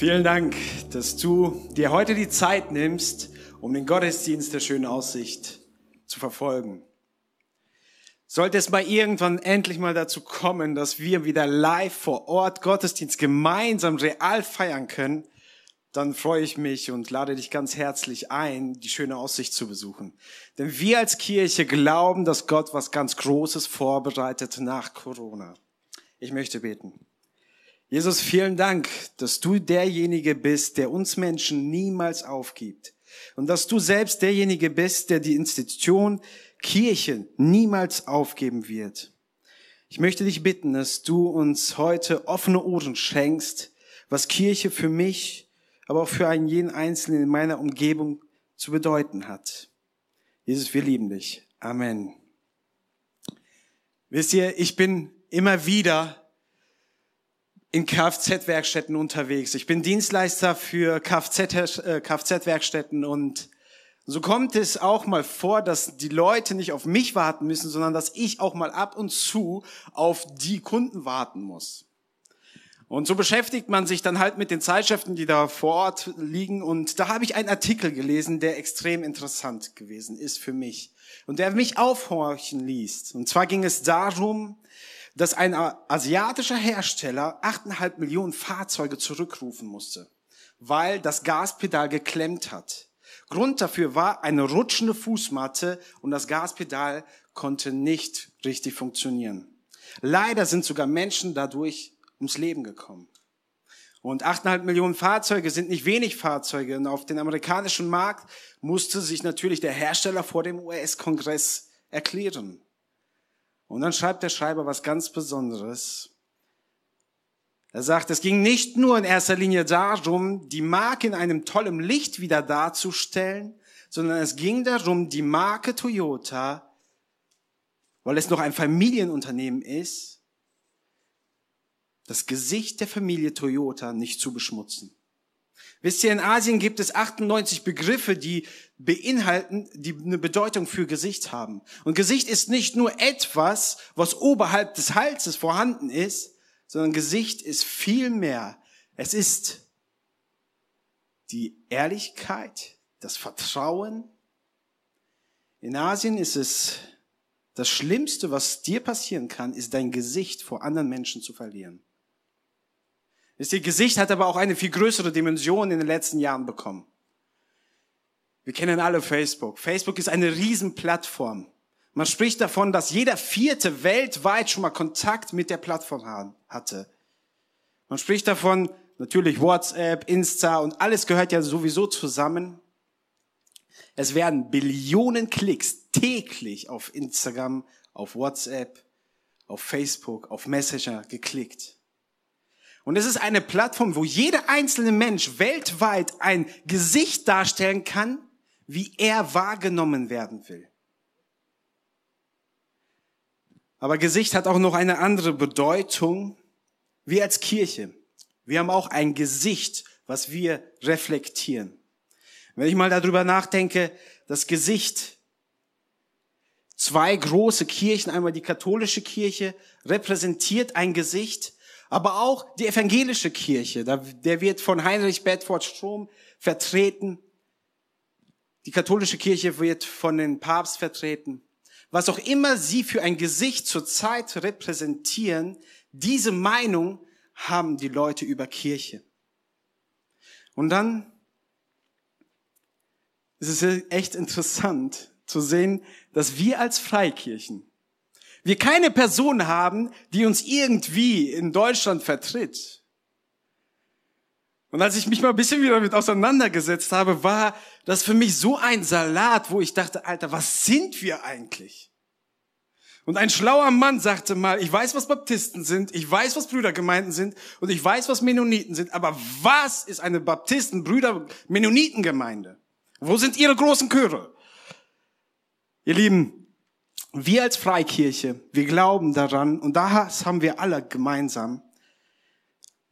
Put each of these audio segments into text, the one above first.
Vielen Dank, dass du dir heute die Zeit nimmst, um den Gottesdienst der schönen Aussicht zu verfolgen. Sollte es mal irgendwann endlich mal dazu kommen, dass wir wieder live vor Ort Gottesdienst gemeinsam real feiern können, dann freue ich mich und lade dich ganz herzlich ein, die schöne Aussicht zu besuchen. Denn wir als Kirche glauben, dass Gott was ganz Großes vorbereitet nach Corona. Ich möchte beten. Jesus, vielen Dank, dass du derjenige bist, der uns Menschen niemals aufgibt. Und dass du selbst derjenige bist, der die Institution Kirche niemals aufgeben wird. Ich möchte dich bitten, dass du uns heute offene Ohren schenkst, was Kirche für mich aber auch für einen jeden Einzelnen in meiner Umgebung zu bedeuten hat. Jesus, wir lieben dich. Amen. Wisst ihr, ich bin immer wieder in Kfz-Werkstätten unterwegs. Ich bin Dienstleister für äh, Kfz-Werkstätten und so kommt es auch mal vor, dass die Leute nicht auf mich warten müssen, sondern dass ich auch mal ab und zu auf die Kunden warten muss. Und so beschäftigt man sich dann halt mit den Zeitschriften, die da vor Ort liegen. Und da habe ich einen Artikel gelesen, der extrem interessant gewesen ist für mich und der mich aufhorchen ließ. Und zwar ging es darum, dass ein asiatischer Hersteller 8,5 Millionen Fahrzeuge zurückrufen musste, weil das Gaspedal geklemmt hat. Grund dafür war eine rutschende Fußmatte und das Gaspedal konnte nicht richtig funktionieren. Leider sind sogar Menschen dadurch ums Leben gekommen. Und 8,5 Millionen Fahrzeuge sind nicht wenig Fahrzeuge. Und auf den amerikanischen Markt musste sich natürlich der Hersteller vor dem US-Kongress erklären. Und dann schreibt der Schreiber was ganz Besonderes. Er sagt, es ging nicht nur in erster Linie darum, die Marke in einem tollen Licht wieder darzustellen, sondern es ging darum, die Marke Toyota, weil es noch ein Familienunternehmen ist, das Gesicht der Familie Toyota nicht zu beschmutzen. Wisst ihr, in Asien gibt es 98 Begriffe, die beinhalten, die eine Bedeutung für Gesicht haben. Und Gesicht ist nicht nur etwas, was oberhalb des Halses vorhanden ist, sondern Gesicht ist viel mehr. Es ist die Ehrlichkeit, das Vertrauen. In Asien ist es das Schlimmste, was dir passieren kann, ist dein Gesicht vor anderen Menschen zu verlieren. Das Gesicht hat aber auch eine viel größere Dimension in den letzten Jahren bekommen. Wir kennen alle Facebook. Facebook ist eine Riesenplattform. Man spricht davon, dass jeder Vierte weltweit schon mal Kontakt mit der Plattform hatte. Man spricht davon, natürlich WhatsApp, Insta und alles gehört ja sowieso zusammen. Es werden Billionen Klicks täglich auf Instagram, auf WhatsApp, auf Facebook, auf Messenger geklickt. Und es ist eine Plattform, wo jeder einzelne Mensch weltweit ein Gesicht darstellen kann, wie er wahrgenommen werden will. Aber Gesicht hat auch noch eine andere Bedeutung. Wir als Kirche, wir haben auch ein Gesicht, was wir reflektieren. Wenn ich mal darüber nachdenke, das Gesicht, zwei große Kirchen, einmal die katholische Kirche, repräsentiert ein Gesicht, aber auch die evangelische Kirche, der wird von Heinrich Bedford Strom vertreten. Die katholische Kirche wird von den Papst vertreten. Was auch immer sie für ein Gesicht zur Zeit repräsentieren, diese Meinung haben die Leute über Kirche. Und dann ist es echt interessant zu sehen, dass wir als Freikirchen wir keine Person haben, die uns irgendwie in Deutschland vertritt. Und als ich mich mal ein bisschen wieder damit auseinandergesetzt habe, war das für mich so ein Salat, wo ich dachte, Alter, was sind wir eigentlich? Und ein schlauer Mann sagte mal, ich weiß, was Baptisten sind, ich weiß, was Brüdergemeinden sind und ich weiß, was Mennoniten sind, aber was ist eine Baptisten, Brüder, Mennonitengemeinde? Wo sind ihre großen Chöre? Ihr Lieben, wir als Freikirche, wir glauben daran, und das haben wir alle gemeinsam,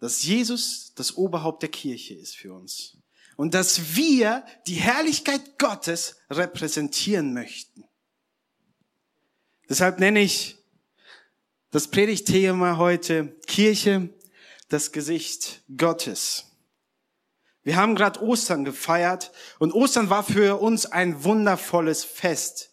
dass Jesus das Oberhaupt der Kirche ist für uns. Und dass wir die Herrlichkeit Gottes repräsentieren möchten. Deshalb nenne ich das Predigtthema heute Kirche, das Gesicht Gottes. Wir haben gerade Ostern gefeiert und Ostern war für uns ein wundervolles Fest.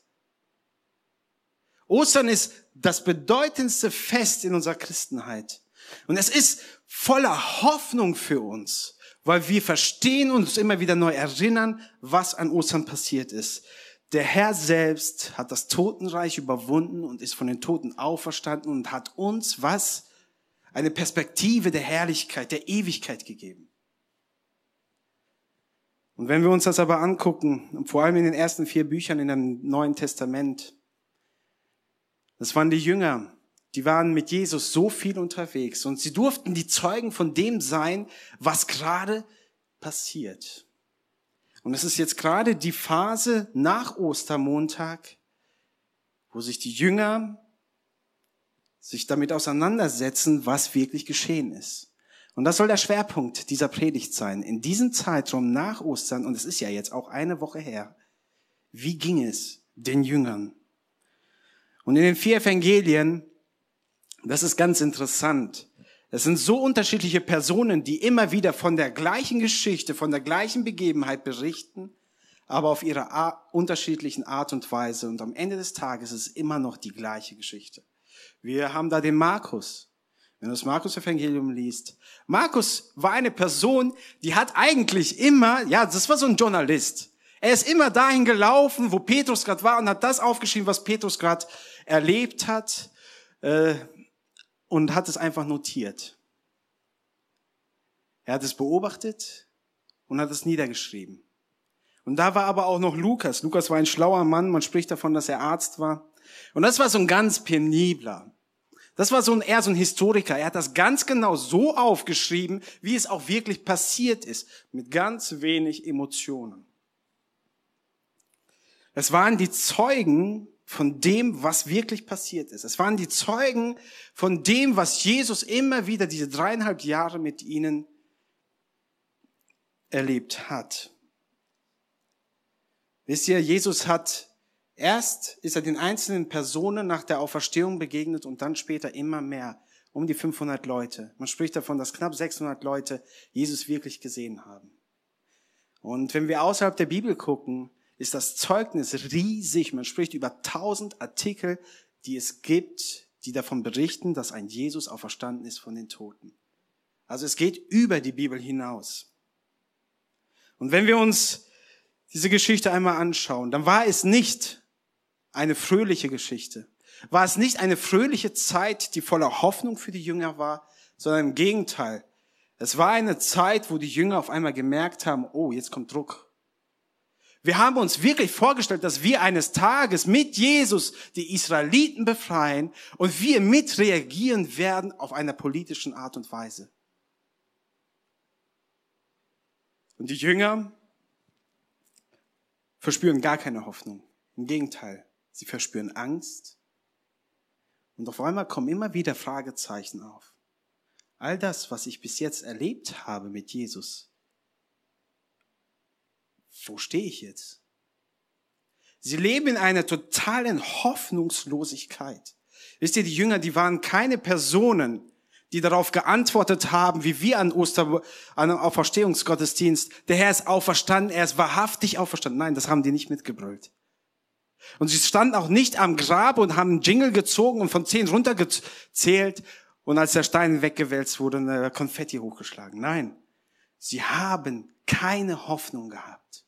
Ostern ist das bedeutendste Fest in unserer Christenheit. Und es ist voller Hoffnung für uns, weil wir verstehen und uns immer wieder neu erinnern, was an Ostern passiert ist. Der Herr selbst hat das Totenreich überwunden und ist von den Toten auferstanden und hat uns was? Eine Perspektive der Herrlichkeit, der Ewigkeit gegeben. Und wenn wir uns das aber angucken, vor allem in den ersten vier Büchern in dem Neuen Testament, das waren die Jünger, die waren mit Jesus so viel unterwegs und sie durften die Zeugen von dem sein, was gerade passiert. Und es ist jetzt gerade die Phase nach Ostermontag, wo sich die Jünger sich damit auseinandersetzen, was wirklich geschehen ist. Und das soll der Schwerpunkt dieser Predigt sein. In diesem Zeitraum nach Ostern, und es ist ja jetzt auch eine Woche her, wie ging es den Jüngern? Und in den vier Evangelien, das ist ganz interessant. Es sind so unterschiedliche Personen, die immer wieder von der gleichen Geschichte, von der gleichen Begebenheit berichten, aber auf ihre unterschiedlichen Art und Weise. Und am Ende des Tages ist es immer noch die gleiche Geschichte. Wir haben da den Markus. Wenn du das Markus-Evangelium liest. Markus war eine Person, die hat eigentlich immer, ja, das war so ein Journalist. Er ist immer dahin gelaufen, wo Petrus gerade war und hat das aufgeschrieben, was Petrus gerade erlebt hat äh, und hat es einfach notiert. Er hat es beobachtet und hat es niedergeschrieben. Und da war aber auch noch Lukas. Lukas war ein schlauer Mann. Man spricht davon, dass er Arzt war. Und das war so ein ganz penibler. Das war so ein, eher so ein Historiker. Er hat das ganz genau so aufgeschrieben, wie es auch wirklich passiert ist, mit ganz wenig Emotionen. Es waren die Zeugen von dem, was wirklich passiert ist. Es waren die Zeugen von dem, was Jesus immer wieder diese dreieinhalb Jahre mit ihnen erlebt hat. Wisst ihr, Jesus hat erst ist er den einzelnen Personen nach der Auferstehung begegnet und dann später immer mehr, um die 500 Leute. Man spricht davon, dass knapp 600 Leute Jesus wirklich gesehen haben. Und wenn wir außerhalb der Bibel gucken, ist das Zeugnis riesig. Man spricht über tausend Artikel, die es gibt, die davon berichten, dass ein Jesus auferstanden ist von den Toten. Also es geht über die Bibel hinaus. Und wenn wir uns diese Geschichte einmal anschauen, dann war es nicht eine fröhliche Geschichte. War es nicht eine fröhliche Zeit, die voller Hoffnung für die Jünger war, sondern im Gegenteil. Es war eine Zeit, wo die Jünger auf einmal gemerkt haben, oh, jetzt kommt Druck. Wir haben uns wirklich vorgestellt, dass wir eines Tages mit Jesus die Israeliten befreien und wir mit reagieren werden auf einer politischen Art und Weise. Und die Jünger verspüren gar keine Hoffnung. Im Gegenteil, sie verspüren Angst. Und auf einmal kommen immer wieder Fragezeichen auf. All das, was ich bis jetzt erlebt habe mit Jesus, wo stehe ich jetzt? Sie leben in einer totalen Hoffnungslosigkeit. Wisst ihr, die Jünger, die waren keine Personen, die darauf geantwortet haben, wie wir an Oster, an einem Auferstehungsgottesdienst. Der Herr ist auferstanden, er ist wahrhaftig auferstanden. Nein, das haben die nicht mitgebrüllt. Und sie standen auch nicht am Grab und haben einen Jingle gezogen und von zehn runtergezählt und als der Stein weggewälzt wurde, Konfetti hochgeschlagen. Nein, sie haben keine Hoffnung gehabt.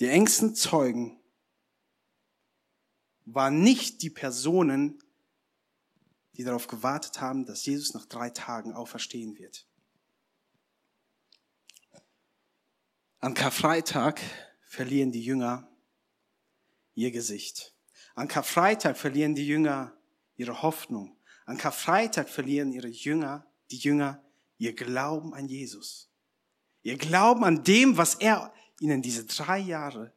Die engsten Zeugen waren nicht die Personen, die darauf gewartet haben, dass Jesus nach drei Tagen auferstehen wird. An Karfreitag verlieren die Jünger ihr Gesicht. An Karfreitag verlieren die Jünger ihre Hoffnung. An Karfreitag verlieren ihre Jünger, die Jünger, ihr Glauben an Jesus. Ihr Glauben an dem, was er ihnen diese drei Jahre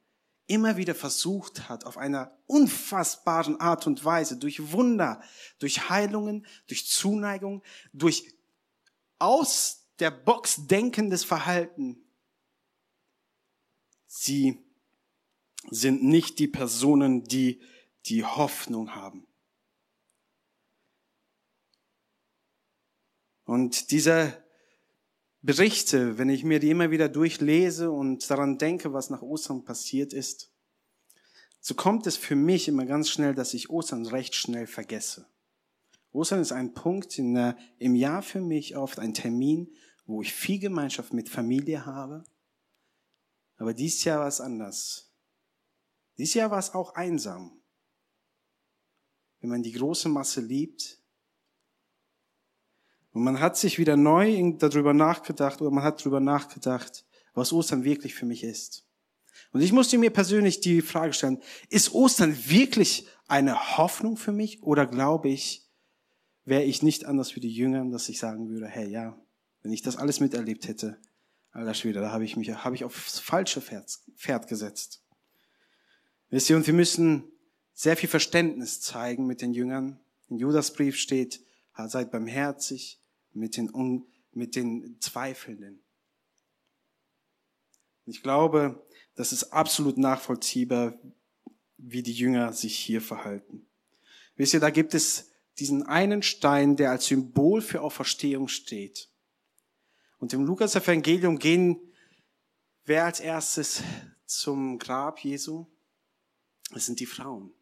immer wieder versucht hat, auf einer unfassbaren Art und Weise, durch Wunder, durch Heilungen, durch Zuneigung, durch aus der Box denkendes Verhalten. Sie sind nicht die Personen, die die Hoffnung haben. Und dieser Berichte, wenn ich mir die immer wieder durchlese und daran denke, was nach Ostern passiert ist, so kommt es für mich immer ganz schnell, dass ich Ostern recht schnell vergesse. Ostern ist ein Punkt der, im Jahr für mich oft ein Termin, wo ich viel Gemeinschaft mit Familie habe. Aber dieses Jahr war es anders. Dieses Jahr war es auch einsam. Wenn man die große Masse liebt, und man hat sich wieder neu darüber nachgedacht oder man hat darüber nachgedacht, was Ostern wirklich für mich ist. Und ich musste mir persönlich die Frage stellen, ist Ostern wirklich eine Hoffnung für mich oder glaube ich, wäre ich nicht anders wie die Jünger, dass ich sagen würde, hey, ja, wenn ich das alles miterlebt hätte, alter Schwede, da habe ich mich, habe ich aufs falsche Pferd, Pferd gesetzt. Wisst ihr, und wir müssen sehr viel Verständnis zeigen mit den Jüngern. In Judas Brief steht, seid barmherzig, mit den, mit den Zweifelnden. Ich glaube, das ist absolut nachvollziehbar, wie die Jünger sich hier verhalten. Wisst ihr, da gibt es diesen einen Stein, der als Symbol für Auferstehung steht. Und im Lukas-Evangelium gehen wer als erstes zum Grab Jesu? Es sind die Frauen.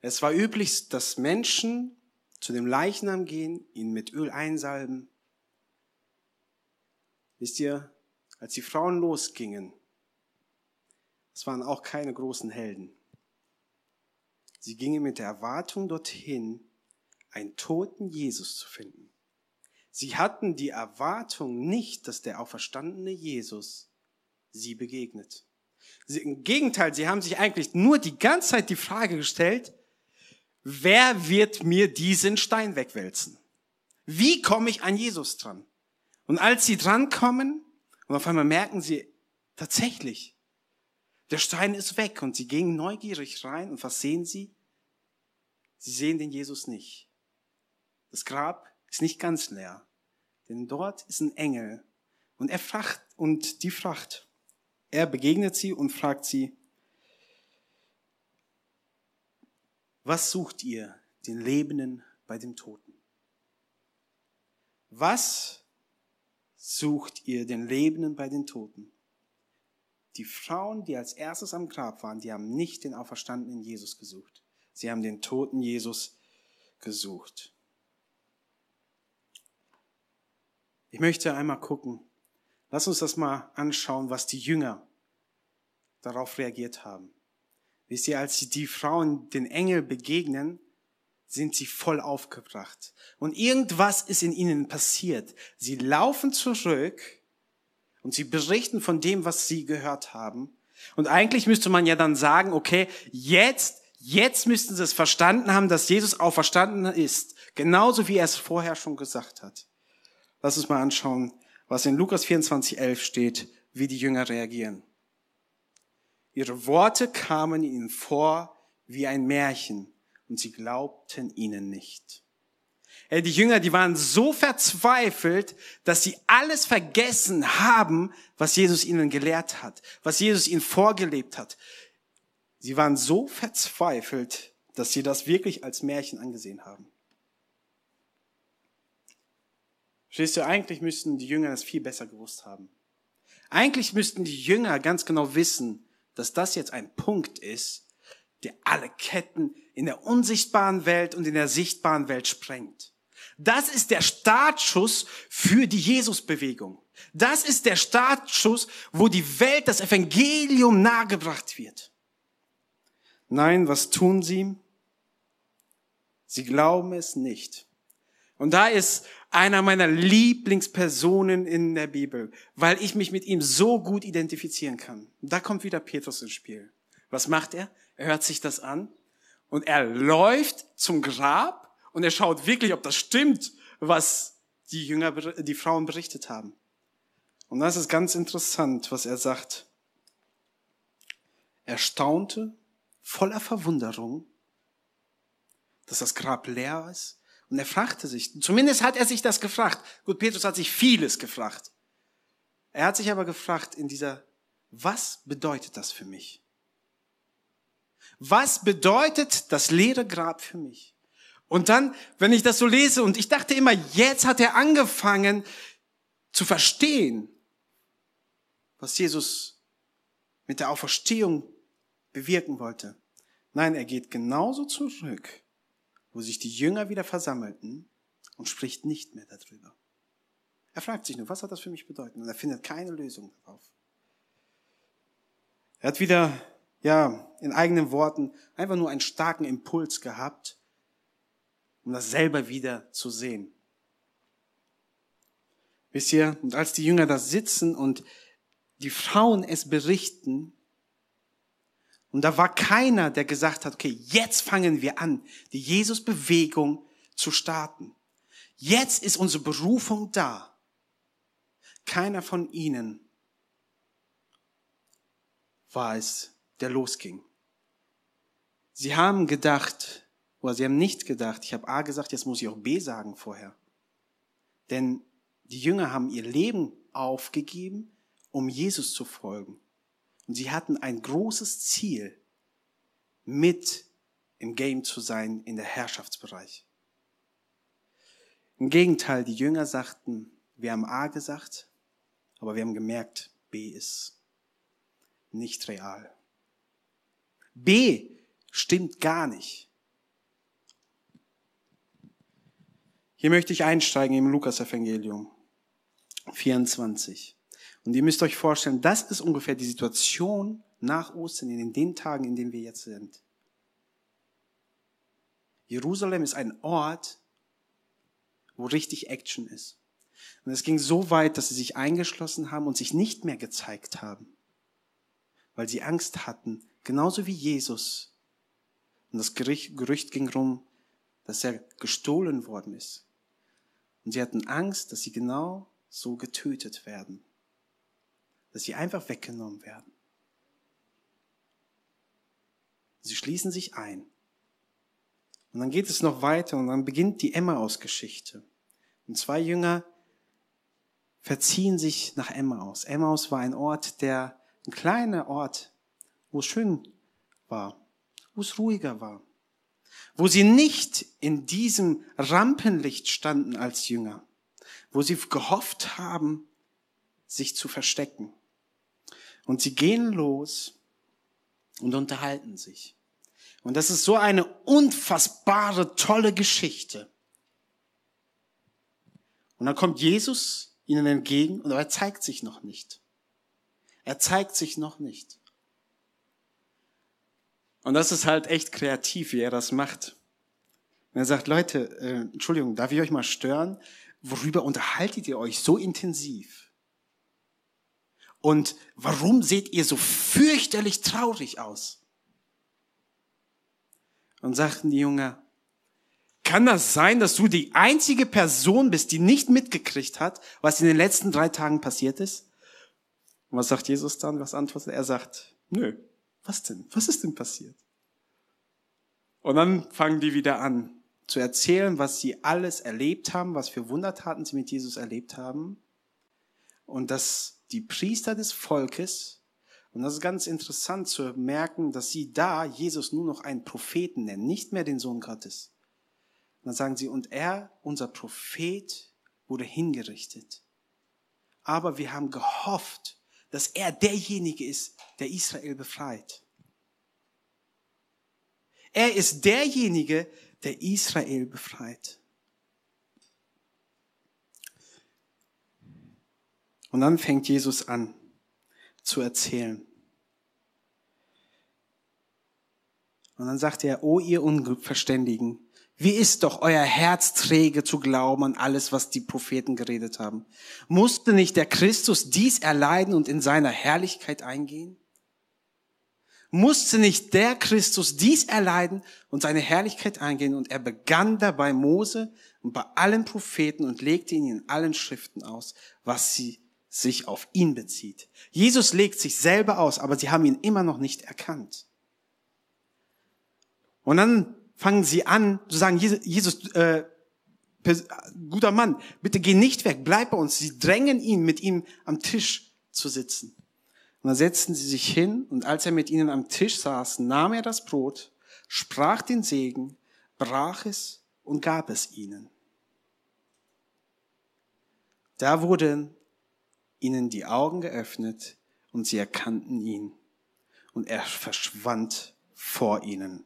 Es war üblich, dass Menschen zu dem Leichnam gehen, ihn mit Öl einsalben. Wisst ihr, als die Frauen losgingen, es waren auch keine großen Helden. Sie gingen mit der Erwartung dorthin, einen toten Jesus zu finden. Sie hatten die Erwartung nicht, dass der auferstandene Jesus sie begegnet. Sie, Im Gegenteil, sie haben sich eigentlich nur die ganze Zeit die Frage gestellt, wer wird mir diesen Stein wegwälzen? Wie komme ich an Jesus dran? Und als sie drankommen, und auf einmal merken sie, tatsächlich, der Stein ist weg und sie gingen neugierig rein und was sehen sie? Sie sehen den Jesus nicht. Das Grab ist nicht ganz leer, denn dort ist ein Engel und er fragt, und die fragt, er begegnet sie und fragt sie, Was sucht ihr den Lebenden bei dem Toten? Was sucht ihr den Lebenden bei den Toten? Die Frauen, die als erstes am Grab waren, die haben nicht den auferstandenen Jesus gesucht. Sie haben den toten Jesus gesucht. Ich möchte einmal gucken. Lass uns das mal anschauen, was die Jünger darauf reagiert haben. Wisst ihr, als die Frauen den Engel begegnen, sind sie voll aufgebracht. Und irgendwas ist in ihnen passiert. Sie laufen zurück und sie berichten von dem, was sie gehört haben. Und eigentlich müsste man ja dann sagen, okay, jetzt, jetzt müssten sie es verstanden haben, dass Jesus auferstanden ist. Genauso wie er es vorher schon gesagt hat. Lass uns mal anschauen, was in Lukas 24, 11 steht, wie die Jünger reagieren. Ihre Worte kamen ihnen vor wie ein Märchen und sie glaubten ihnen nicht. Die Jünger, die waren so verzweifelt, dass sie alles vergessen haben, was Jesus ihnen gelehrt hat, was Jesus ihnen vorgelebt hat. Sie waren so verzweifelt, dass sie das wirklich als Märchen angesehen haben. Verstehst du, eigentlich müssten die Jünger das viel besser gewusst haben. Eigentlich müssten die Jünger ganz genau wissen, dass das jetzt ein Punkt ist, der alle Ketten in der unsichtbaren Welt und in der sichtbaren Welt sprengt. Das ist der Startschuss für die Jesusbewegung. Das ist der Startschuss, wo die Welt das Evangelium nahegebracht wird. Nein, was tun sie? Sie glauben es nicht. Und da ist einer meiner Lieblingspersonen in der Bibel, weil ich mich mit ihm so gut identifizieren kann. Da kommt wieder Petrus ins Spiel. Was macht er? Er hört sich das an und er läuft zum Grab und er schaut wirklich, ob das stimmt, was die Jünger, die Frauen berichtet haben. Und das ist ganz interessant, was er sagt. Er staunte voller Verwunderung, dass das Grab leer ist und er fragte sich, zumindest hat er sich das gefragt. Gut, Petrus hat sich vieles gefragt. Er hat sich aber gefragt in dieser, was bedeutet das für mich? Was bedeutet das leere Grab für mich? Und dann, wenn ich das so lese, und ich dachte immer, jetzt hat er angefangen, zu verstehen, was Jesus mit der Auferstehung bewirken wollte. Nein, er geht genauso zurück, wo sich die Jünger wieder versammelten und spricht nicht mehr darüber. Er fragt sich nur, was hat das für mich bedeutet? Und er findet keine Lösung darauf. Er hat wieder, ja, in eigenen Worten einfach nur einen starken Impuls gehabt, um das selber wieder zu sehen. Wisst ihr, und als die Jünger da sitzen und die Frauen es berichten, und da war keiner, der gesagt hat, okay, jetzt fangen wir an, die Jesus-Bewegung zu starten. Jetzt ist unsere Berufung da. Keiner von ihnen war es, der losging. Sie haben gedacht, oder sie haben nicht gedacht, ich habe A gesagt, jetzt muss ich auch B sagen vorher. Denn die Jünger haben ihr Leben aufgegeben, um Jesus zu folgen. Und sie hatten ein großes Ziel, mit im Game zu sein in der Herrschaftsbereich. Im Gegenteil, die Jünger sagten, wir haben A gesagt, aber wir haben gemerkt, B ist nicht real. B stimmt gar nicht. Hier möchte ich einsteigen im Lukas-Evangelium 24. Und ihr müsst euch vorstellen, das ist ungefähr die Situation nach Ostern, in den Tagen, in denen wir jetzt sind. Jerusalem ist ein Ort, wo richtig Action ist. Und es ging so weit, dass sie sich eingeschlossen haben und sich nicht mehr gezeigt haben, weil sie Angst hatten, genauso wie Jesus. Und das Gerücht ging rum, dass er gestohlen worden ist. Und sie hatten Angst, dass sie genau so getötet werden dass sie einfach weggenommen werden. Sie schließen sich ein. Und dann geht es noch weiter und dann beginnt die Emmaus-Geschichte. Und zwei Jünger verziehen sich nach Emmaus. Emmaus war ein Ort, der, ein kleiner Ort, wo es schön war, wo es ruhiger war, wo sie nicht in diesem Rampenlicht standen als Jünger, wo sie gehofft haben, sich zu verstecken. Und sie gehen los und unterhalten sich. Und das ist so eine unfassbare, tolle Geschichte. Und dann kommt Jesus ihnen entgegen und er zeigt sich noch nicht. Er zeigt sich noch nicht. Und das ist halt echt kreativ, wie er das macht. Und er sagt, Leute, äh, Entschuldigung, darf ich euch mal stören? Worüber unterhaltet ihr euch so intensiv? Und warum seht ihr so fürchterlich traurig aus? Und sagten die Jünger, kann das sein, dass du die einzige Person bist, die nicht mitgekriegt hat, was in den letzten drei Tagen passiert ist? Und was sagt Jesus dann? Was antwortet er? Er sagt, nö, was denn? Was ist denn passiert? Und dann fangen die wieder an zu erzählen, was sie alles erlebt haben, was für Wundertaten sie mit Jesus erlebt haben. Und das die Priester des Volkes, und das ist ganz interessant zu merken, dass sie da Jesus nur noch einen Propheten nennen, nicht mehr den Sohn Gottes. Und dann sagen sie, und er, unser Prophet, wurde hingerichtet. Aber wir haben gehofft, dass er derjenige ist, der Israel befreit. Er ist derjenige, der Israel befreit. Und dann fängt Jesus an zu erzählen. Und dann sagt er, O ihr Unverständigen, wie ist doch euer Herz träge zu glauben an alles, was die Propheten geredet haben? Musste nicht der Christus dies erleiden und in seiner Herrlichkeit eingehen? Musste nicht der Christus dies erleiden und seine Herrlichkeit eingehen? Und er begann dabei Mose und bei allen Propheten und legte ihnen in allen Schriften aus, was sie sich auf ihn bezieht. Jesus legt sich selber aus, aber sie haben ihn immer noch nicht erkannt. Und dann fangen sie an zu sagen, Jesus, äh, guter Mann, bitte geh nicht weg, bleib bei uns. Sie drängen ihn, mit ihm am Tisch zu sitzen. Und dann setzten sie sich hin und als er mit ihnen am Tisch saß, nahm er das Brot, sprach den Segen, brach es und gab es ihnen. Da wurden ihnen die Augen geöffnet und sie erkannten ihn. Und er verschwand vor ihnen.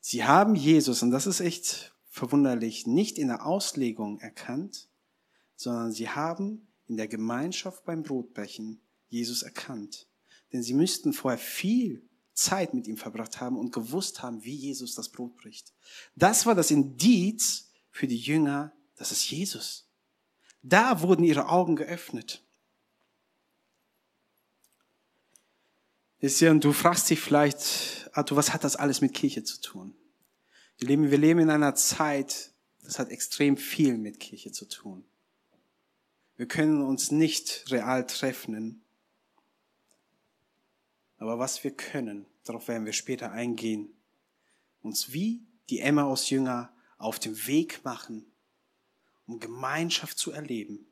Sie haben Jesus, und das ist echt verwunderlich, nicht in der Auslegung erkannt, sondern sie haben in der Gemeinschaft beim Brotbrechen Jesus erkannt. Denn sie müssten vorher viel Zeit mit ihm verbracht haben und gewusst haben, wie Jesus das Brot bricht. Das war das Indiz für die Jünger, das ist Jesus. Da wurden ihre Augen geöffnet. Ist ja, und du fragst dich vielleicht, Arthur, was hat das alles mit Kirche zu tun? Wir leben, wir leben in einer Zeit, das hat extrem viel mit Kirche zu tun. Wir können uns nicht real treffen. Aber was wir können, darauf werden wir später eingehen, uns wie die Emma aus Jünger auf dem Weg machen, um Gemeinschaft zu erleben.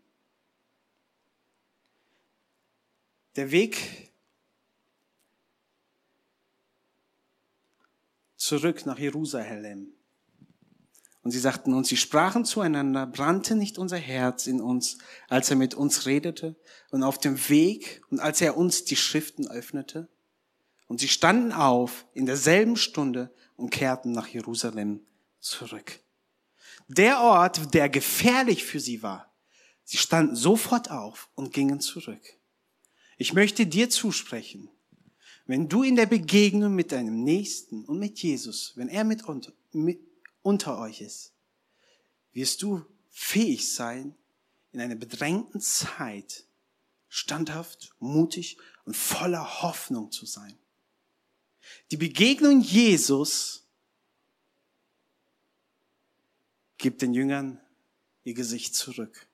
Der Weg zurück nach Jerusalem und sie sagten uns, sie sprachen zueinander, brannte nicht unser Herz in uns, als er mit uns redete und auf dem Weg und als er uns die Schriften öffnete. Und sie standen auf in derselben Stunde und kehrten nach Jerusalem zurück. Der Ort, der gefährlich für sie war, sie standen sofort auf und gingen zurück. Ich möchte dir zusprechen, wenn du in der Begegnung mit deinem Nächsten und mit Jesus, wenn er mit, mit unter euch ist, wirst du fähig sein, in einer bedrängten Zeit standhaft, mutig und voller Hoffnung zu sein. Die Begegnung Jesus gibt den Jüngern ihr Gesicht zurück.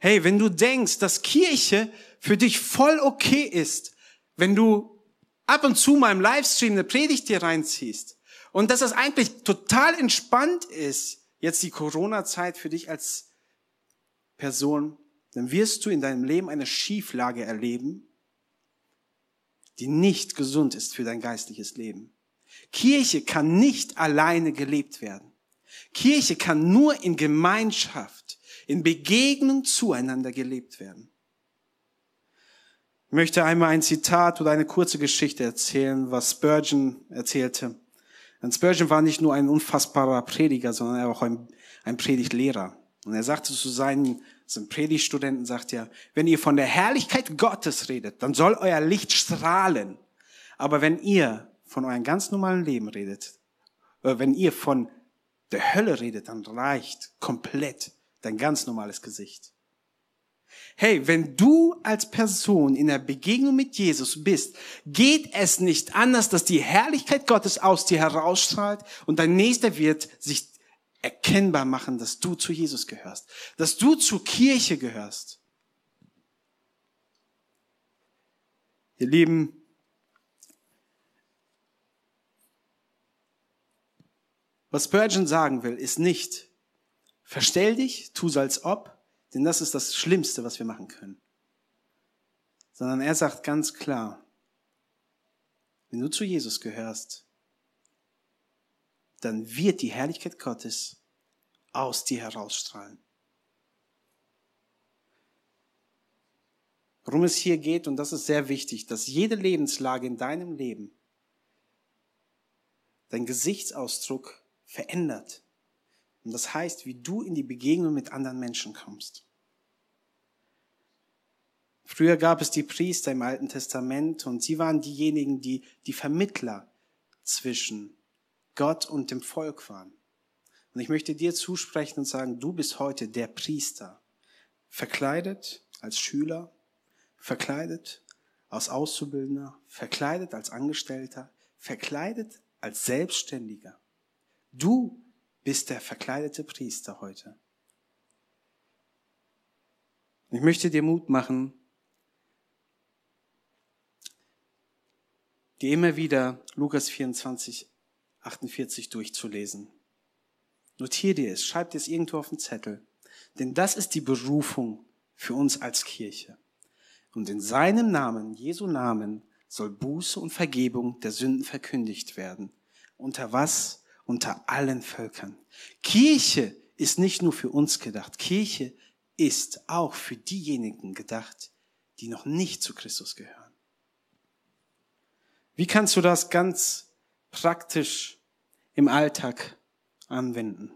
Hey, wenn du denkst, dass Kirche für dich voll okay ist, wenn du ab und zu mal im Livestream eine Predigt dir reinziehst, und dass es eigentlich total entspannt ist, jetzt die Corona-Zeit für dich als Person, dann wirst du in deinem Leben eine Schieflage erleben, die nicht gesund ist für dein geistliches Leben. Kirche kann nicht alleine gelebt werden. Kirche kann nur in Gemeinschaft, in Begegnung zueinander gelebt werden. Ich möchte einmal ein Zitat oder eine kurze Geschichte erzählen, was Spurgeon erzählte. Und Spurgeon war nicht nur ein unfassbarer Prediger, sondern er war auch ein, ein Predigtlehrer. Und er sagte zu seinen, seinen Predigtstudenten, sagt er, wenn ihr von der Herrlichkeit Gottes redet, dann soll euer Licht strahlen. Aber wenn ihr von eurem ganz normalen Leben redet, äh, wenn ihr von der Hölle redet, dann reicht komplett dein ganz normales Gesicht. Hey, wenn du als Person in der Begegnung mit Jesus bist, geht es nicht anders, dass die Herrlichkeit Gottes aus dir herausstrahlt und dein Nächster wird sich erkennbar machen, dass du zu Jesus gehörst, dass du zur Kirche gehörst. Ihr Lieben, was Spurgeon sagen will, ist nicht, verstell dich, tu's als ob, denn das ist das Schlimmste, was wir machen können. Sondern er sagt ganz klar, wenn du zu Jesus gehörst, dann wird die Herrlichkeit Gottes aus dir herausstrahlen. Worum es hier geht, und das ist sehr wichtig, dass jede Lebenslage in deinem Leben dein Gesichtsausdruck verändert. Und das heißt, wie du in die Begegnung mit anderen Menschen kommst. Früher gab es die Priester im Alten Testament und sie waren diejenigen, die die Vermittler zwischen Gott und dem Volk waren. Und ich möchte dir zusprechen und sagen, du bist heute der Priester, verkleidet als Schüler, verkleidet als Auszubildender, verkleidet als Angestellter, verkleidet als Selbstständiger. Du bist der verkleidete Priester heute. Ich möchte dir Mut machen, dir immer wieder Lukas 24, 48 durchzulesen. Notier dir es, schreib dir es irgendwo auf den Zettel. Denn das ist die Berufung für uns als Kirche. Und in seinem Namen, Jesu Namen, soll Buße und Vergebung der Sünden verkündigt werden. Unter was? Unter allen Völkern. Kirche ist nicht nur für uns gedacht. Kirche ist auch für diejenigen gedacht, die noch nicht zu Christus gehören. Wie kannst du das ganz praktisch im Alltag anwenden?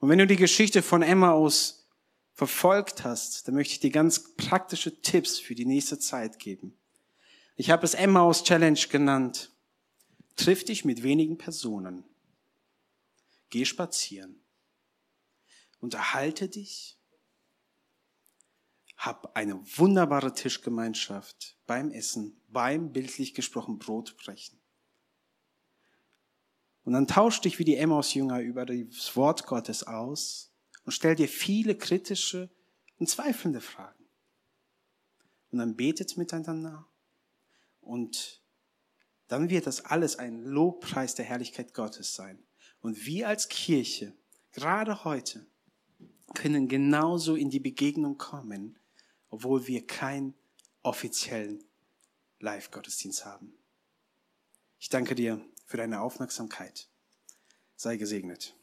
Und wenn du die Geschichte von Emmaus verfolgt hast, dann möchte ich dir ganz praktische Tipps für die nächste Zeit geben. Ich habe es Emmaus Challenge genannt. Triff dich mit wenigen Personen. Geh spazieren. Unterhalte dich. Hab eine wunderbare Tischgemeinschaft beim Essen, beim bildlich gesprochen Brotbrechen. Und dann tausch dich wie die Emmaus-Jünger über das Wort Gottes aus und stell dir viele kritische und zweifelnde Fragen. Und dann betet miteinander und dann wird das alles ein Lobpreis der Herrlichkeit Gottes sein. Und wir als Kirche, gerade heute, können genauso in die Begegnung kommen, obwohl wir keinen offiziellen Live-Gottesdienst haben. Ich danke dir für deine Aufmerksamkeit. Sei gesegnet.